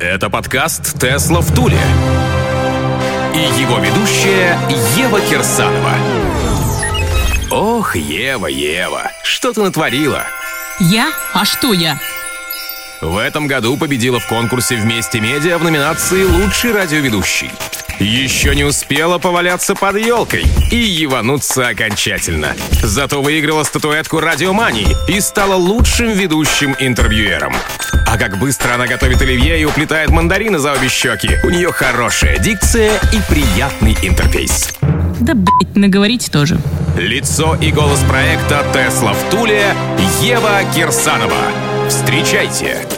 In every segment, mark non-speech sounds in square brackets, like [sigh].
Это подкаст «Тесла в Туле». И его ведущая Ева Кирсанова. Ох, Ева, Ева, что ты натворила? Я? А что я? В этом году победила в конкурсе «Вместе медиа» в номинации «Лучший радиоведущий». Еще не успела поваляться под елкой и евануться окончательно. Зато выиграла статуэтку радиомании и стала лучшим ведущим интервьюером. А как быстро она готовит оливье и уплетает мандарины за обе щеки. У нее хорошая дикция и приятный интерфейс. Да, блять, наговорите тоже. Лицо и голос проекта «Тесла в Туле» Ева Кирсанова. Встречайте!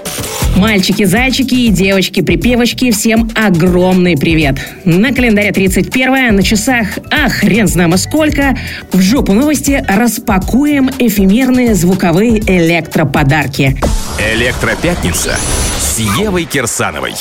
Мальчики, зайчики и девочки-припевочки, всем огромный привет! На календаре 31 на часах, а хрен знамо сколько, в жопу новости распакуем эфемерные звуковые электроподарки. Электропятница с Евой Кирсановой.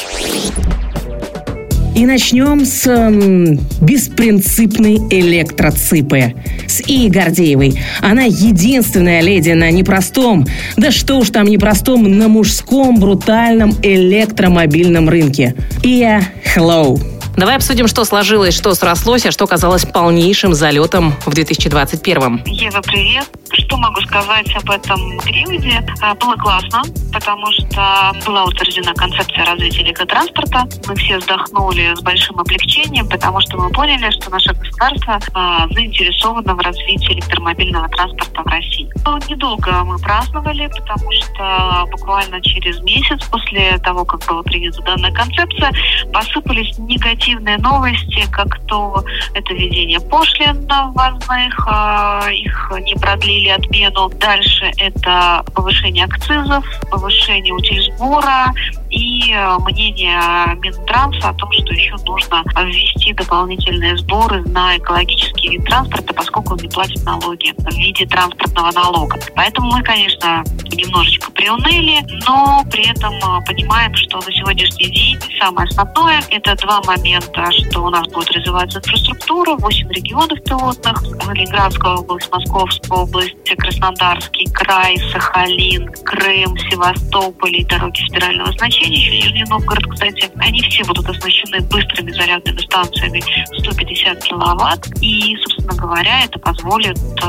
И начнем с эм, беспринципной электроципы. С И. Гордеевой. Она единственная леди на непростом, да что уж там непростом, на мужском брутальном электромобильном рынке. Ия Hello. Давай обсудим, что сложилось, что срослось, а что казалось полнейшим залетом в 2021. Ева, привет. Что могу сказать об этом периоде? А, было классно, потому что была утверждена концепция развития электротранспорта. Мы все вздохнули с большим облегчением, потому что мы поняли, что наше государство а, заинтересовано в развитии электромобильного транспорта в России. Но недолго мы праздновали, потому что буквально через месяц после того, как была принята данная концепция, посыпались негативные новости, как то это введение пошлин ввозных, а, их не продлили или отмену. Дальше это повышение акцизов, повышение утильсбора и э, мнение Минтранса о том, что еще нужно ввести дополнительные сборы на экологический вид транспорта, поскольку он не платит налоги в виде транспортного налога. Поэтому мы, конечно, немножечко приуныли, но при этом э, понимаем, что на сегодняшний день самое основное – это два момента, что у нас будет развиваться инфраструктура, 8 регионов пилотных, Ленинградская область, Московская область, Краснодарский край, Сахалин, Крым, Севастополь и дороги федерального значения, еще Нижний Новгород, кстати, они все будут оснащены быстрыми зарядными станциями 150 киловатт. И, собственно говоря, это позволит э,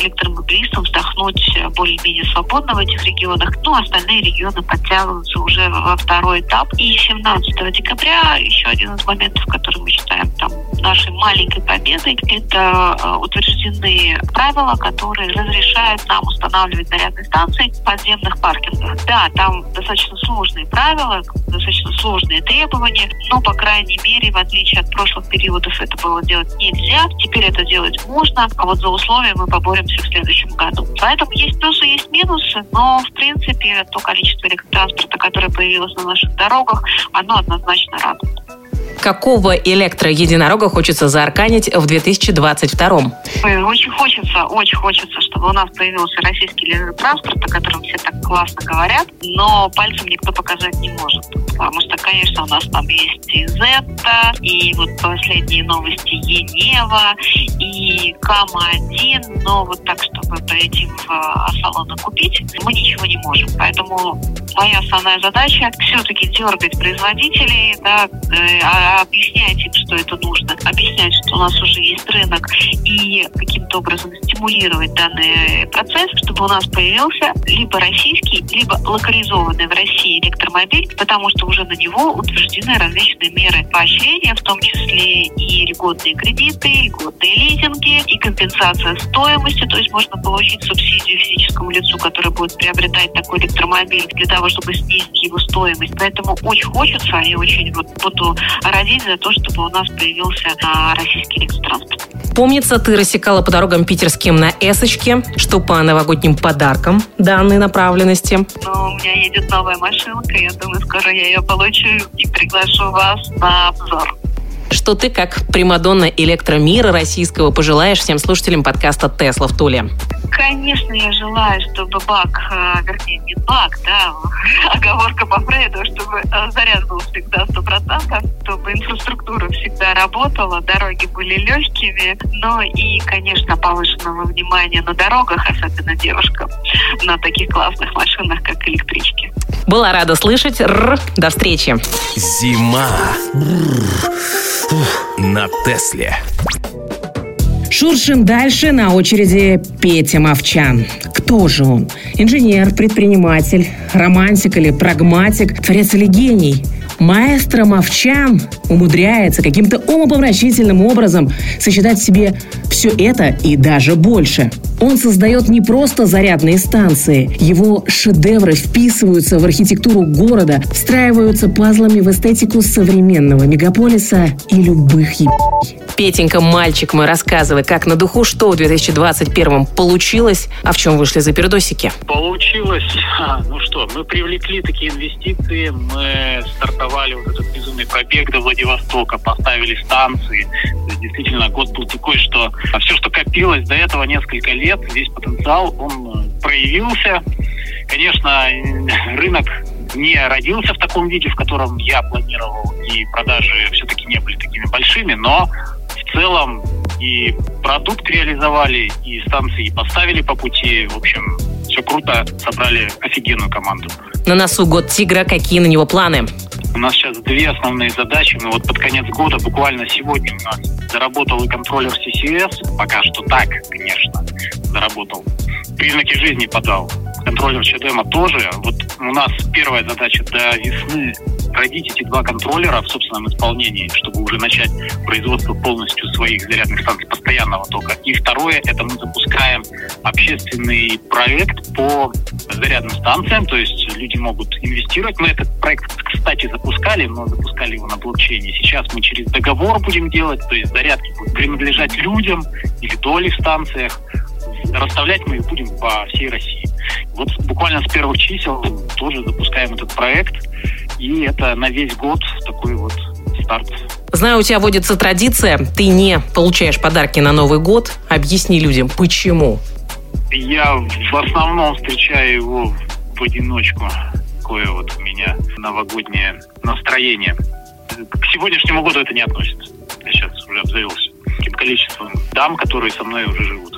электромобилистам вздохнуть более-менее свободно в этих регионах. Ну, остальные регионы подтягиваются уже во второй этап. И 17 декабря еще один из моментов, который мы считаем там нашей маленькой победой, это э, утверждены правила, которые разрешают нам устанавливать зарядные станции в подземных паркингах. Да, там достаточно сложные правила, достаточно сложные требования, но, по крайней мере, в отличие от прошлых периодов, это было делать нельзя. Теперь это делать можно, а вот за условия мы поборемся в следующем году. Поэтому есть плюсы, есть минусы, но, в принципе, то количество электротранспорта, которое появилось на наших дорогах, оно однозначно радует. Какого электроединорога хочется заарканить в 2022? Очень хочется, очень хочется, чтобы у нас появился российский электротранспорт, о котором все так классно говорят, но пальцем никто показать не может. Потому что, конечно, у нас там есть и Зетта, и вот последние новости Енева, и Кама-1, но вот так, чтобы пойти в а, салон и купить, мы ничего не можем. Поэтому моя основная задача все-таки дергать производителей, да, э, а, объяснять им, что это нужно, объяснять, что у нас уже есть рынок, и каким-то образом стимулировать данный процесс, чтобы у нас появился либо российский, либо локализованный в России электромобиль, потому что уже на него утверждены различные меры поощрения, в том числе и льготные кредиты, льготные лизинги, и компенсация стоимости, то есть можно получить субсидию физическому лицу, который будет приобретать такой электромобиль для того, чтобы снизить его стоимость. Поэтому очень хочется и очень вот буду родить за то, чтобы у нас появился а, российский электротранспорт. Помнится, ты рассекала по дорогам питерским на эсочке, что по новогодним подаркам данной направленности. Ну, у меня едет новая машинка, я думаю, скоро я ее получу и приглашу вас на обзор что ты, как примадонна электромира российского, пожелаешь всем слушателям подкаста «Тесла в Туле»? Конечно, я желаю, чтобы бак, э, вернее, не бак, да, [laughs] оговорка по Фрейду, чтобы э, заряд был всегда 100%, чтобы чтобы инфраструктура всегда работала, дороги были легкими, но и, конечно, повышенного внимания на дорогах, особенно девушкам, на таких классных машинах, как электрички. Была рада слышать. Р. До встречи. Зима. На Тесле. Шуршим дальше на очереди Петя Мовчан. Кто же он? Инженер, предприниматель, романтик или прагматик, творец или гений? Маэстро Мовчан умудряется каким-то умопомрачительным образом сочетать в себе все это и даже больше. Он создает не просто зарядные станции. Его шедевры вписываются в архитектуру города, встраиваются пазлами в эстетику современного мегаполиса и любых еб***й. Петенька, мальчик мой, рассказывай, как на духу, что в 2021 получилось, а в чем вышли за передосики? Получилось, а, ну что, мы привлекли такие инвестиции, мы стартовали вот этот безумный пробег до Владивостока, поставили станции. Действительно, год был такой, что все, что копилось до этого несколько лет, весь потенциал, он э, проявился. Конечно, рынок не родился в таком виде, в котором я планировал, и продажи все-таки не были такими большими, но целом и продукт реализовали, и станции поставили по пути. В общем, все круто, собрали офигенную команду. На носу год тигра, какие на него планы? У нас сейчас две основные задачи. Мы вот под конец года, буквально сегодня у нас заработал и контроллер CCS. Пока что так, конечно, заработал. Признаки жизни подал. Контроллер ЧДМа тоже. Вот у нас первая задача до весны родить эти два контроллера в собственном исполнении, чтобы уже начать производство полностью своих зарядных станций постоянного тока. И второе, это мы запускаем общественный проект по зарядным станциям, то есть люди могут инвестировать. Мы этот проект, кстати, запускали, но запускали его на блокчейне. Сейчас мы через договор будем делать, то есть зарядки будут принадлежать людям или доли в станциях. Расставлять мы их будем по всей России. Вот буквально с первых чисел тоже запускаем этот проект. И это на весь год такой вот старт. Знаю, у тебя водится традиция, ты не получаешь подарки на Новый год. Объясни людям, почему? Я в основном встречаю его в одиночку. Такое вот у меня новогоднее настроение. К сегодняшнему году это не относится. Я сейчас уже обзавелся таким количеством дам, которые со мной уже живут.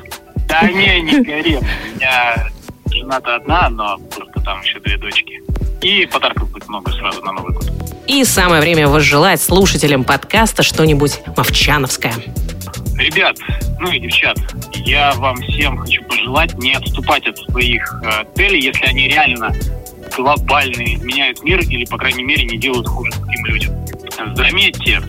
Да не, не гори. У меня жена-то одна, но просто там еще две дочки. И подарков будет много сразу на Новый год. И самое время возжелать слушателям подкаста что-нибудь мовчановское. Ребят, ну и девчат, я вам всем хочу пожелать не отступать от своих э, целей, если они реально глобально изменяют мир или, по крайней мере, не делают хуже другим людям. Заметьте,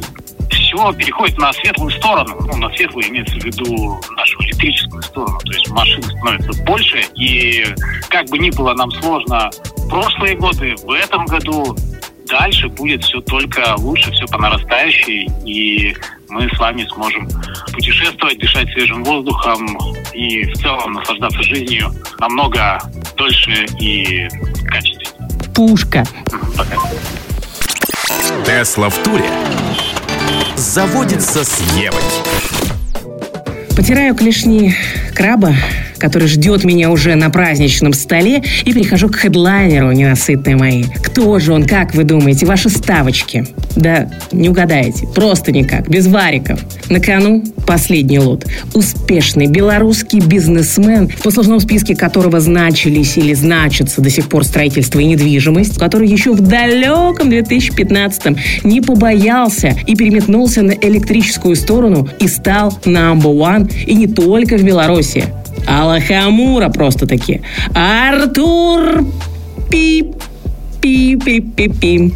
все переходит на светлую сторону. Ну, на светлую имеется в виду нашу электрическую сторону. То есть машин становится больше. И как бы ни было нам сложно в прошлые годы, в этом году дальше будет все только лучше, все по нарастающей, и мы с вами сможем путешествовать, дышать свежим воздухом и в целом наслаждаться жизнью намного дольше и качественнее. Пушка. Пока. Тесла в туре заводится с Евой. Потираю клешни краба, который ждет меня уже на праздничном столе, и перехожу к хедлайнеру, ненасытные мои. Кто же он, как вы думаете, ваши ставочки? Да, не угадаете, просто никак, без вариков. На кону последний лот. Успешный белорусский бизнесмен, в послужном списке которого значились или значатся до сих пор строительство и недвижимость, который еще в далеком 2015-м не побоялся и переметнулся на электрическую сторону и стал number one и не только в Беларуси. Алахамура просто-таки. Артур Пип Пи-пи-пи-пи.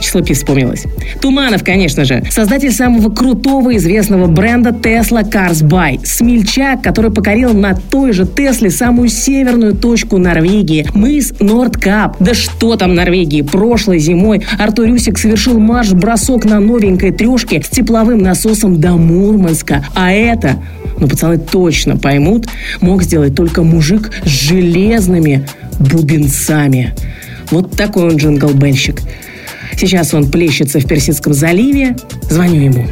Число пи вспомнилось. Туманов, конечно же. Создатель самого крутого известного бренда Tesla Cars By. Смельчак, который покорил на той же Тесле самую северную точку Норвегии. Мыс Нордкап. Да что там Норвегии? Прошлой зимой Артур Рюсик совершил марш-бросок на новенькой трешке с тепловым насосом до Мурманска. А это, ну пацаны точно поймут, мог сделать только мужик с железными бубенцами. Вот такой он джинглбельщик. Сейчас он плещется в Персидском заливе. Звоню ему.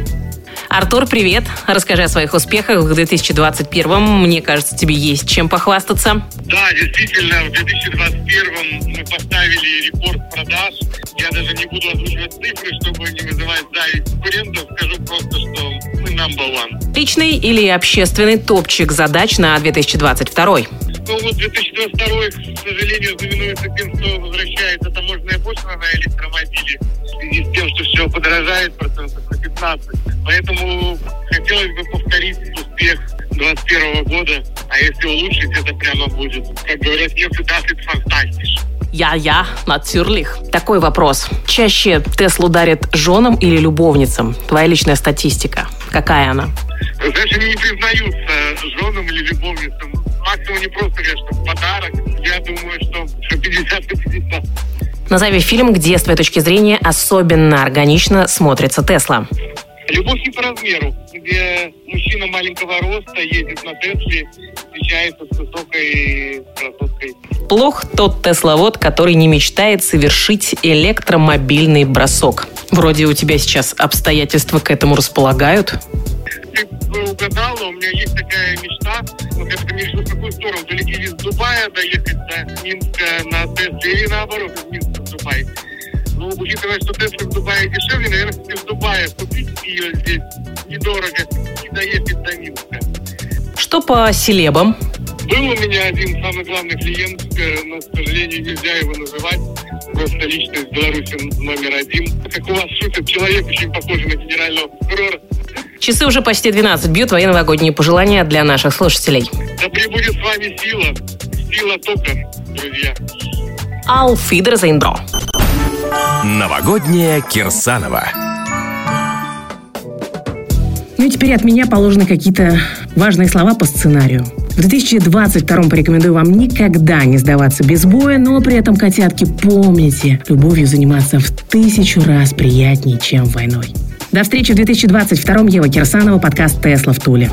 Артур, привет. Расскажи о своих успехах в 2021. Мне кажется, тебе есть чем похвастаться. Да, действительно, в 2021 мы поставили рекорд продаж. Я даже не буду озвучивать цифры, чтобы не вызывать зависть конкурентов. Скажу просто, что мы number one. Личный или общественный топчик задач на 2022? Ну вот 2022, к сожалению, знаменуется тем, что возвращается таможенная пошлина на электромобили в связи с тем, что все подорожает процентов на 15. Поэтому хотелось бы повторить успех 2021 года, а если улучшить, это прямо будет, как говорят немцы, das ist fantastisch. Я-я, natürlich. Такой вопрос. Чаще Теслу дарят женам или любовницам? Твоя личная статистика. Какая она? Знаешь, они не признаются женам или любовницам. Максимум не просто что подарок. Я думаю, что, что 50 на 50. Назови фильм, где, с твоей точки зрения, особенно органично смотрится Тесла. Любовь не по размеру, где мужчина маленького роста ездит на Тесле, встречается с высокой красоткой. Плох тот тесловод, который не мечтает совершить электромобильный бросок. Вроде у тебя сейчас обстоятельства к этому располагают. Ты угадала, у меня есть такая мечта, но я только какую сторону, то ли из Дубая доехать до Минска на Тесле, или наоборот, из Минска в Дубай. Ну, учитывая, что Тесла в Дубае дешевле, наверное, все в Дубае купить ее здесь недорого и доехать до Минска. Что по селебам? Был у меня один самый главный клиент, э, но, к сожалению, нельзя его называть. Просто личность Беларуси номер один. Как у вас шутят, человек очень похожий на генерального прокурора. Часы уже почти 12 бьют твои новогодние пожелания для наших слушателей. Да пребудет с вами сила. Сила тока, друзья. Wiedersehen, bro. Новогодняя Кирсанова. Ну и теперь от меня положены какие-то важные слова по сценарию. В 2022 порекомендую вам никогда не сдаваться без боя, но при этом, котятки, помните, любовью заниматься в тысячу раз приятнее, чем войной. До встречи в 2022 Ева Кирсанова, подкаст «Тесла в Туле».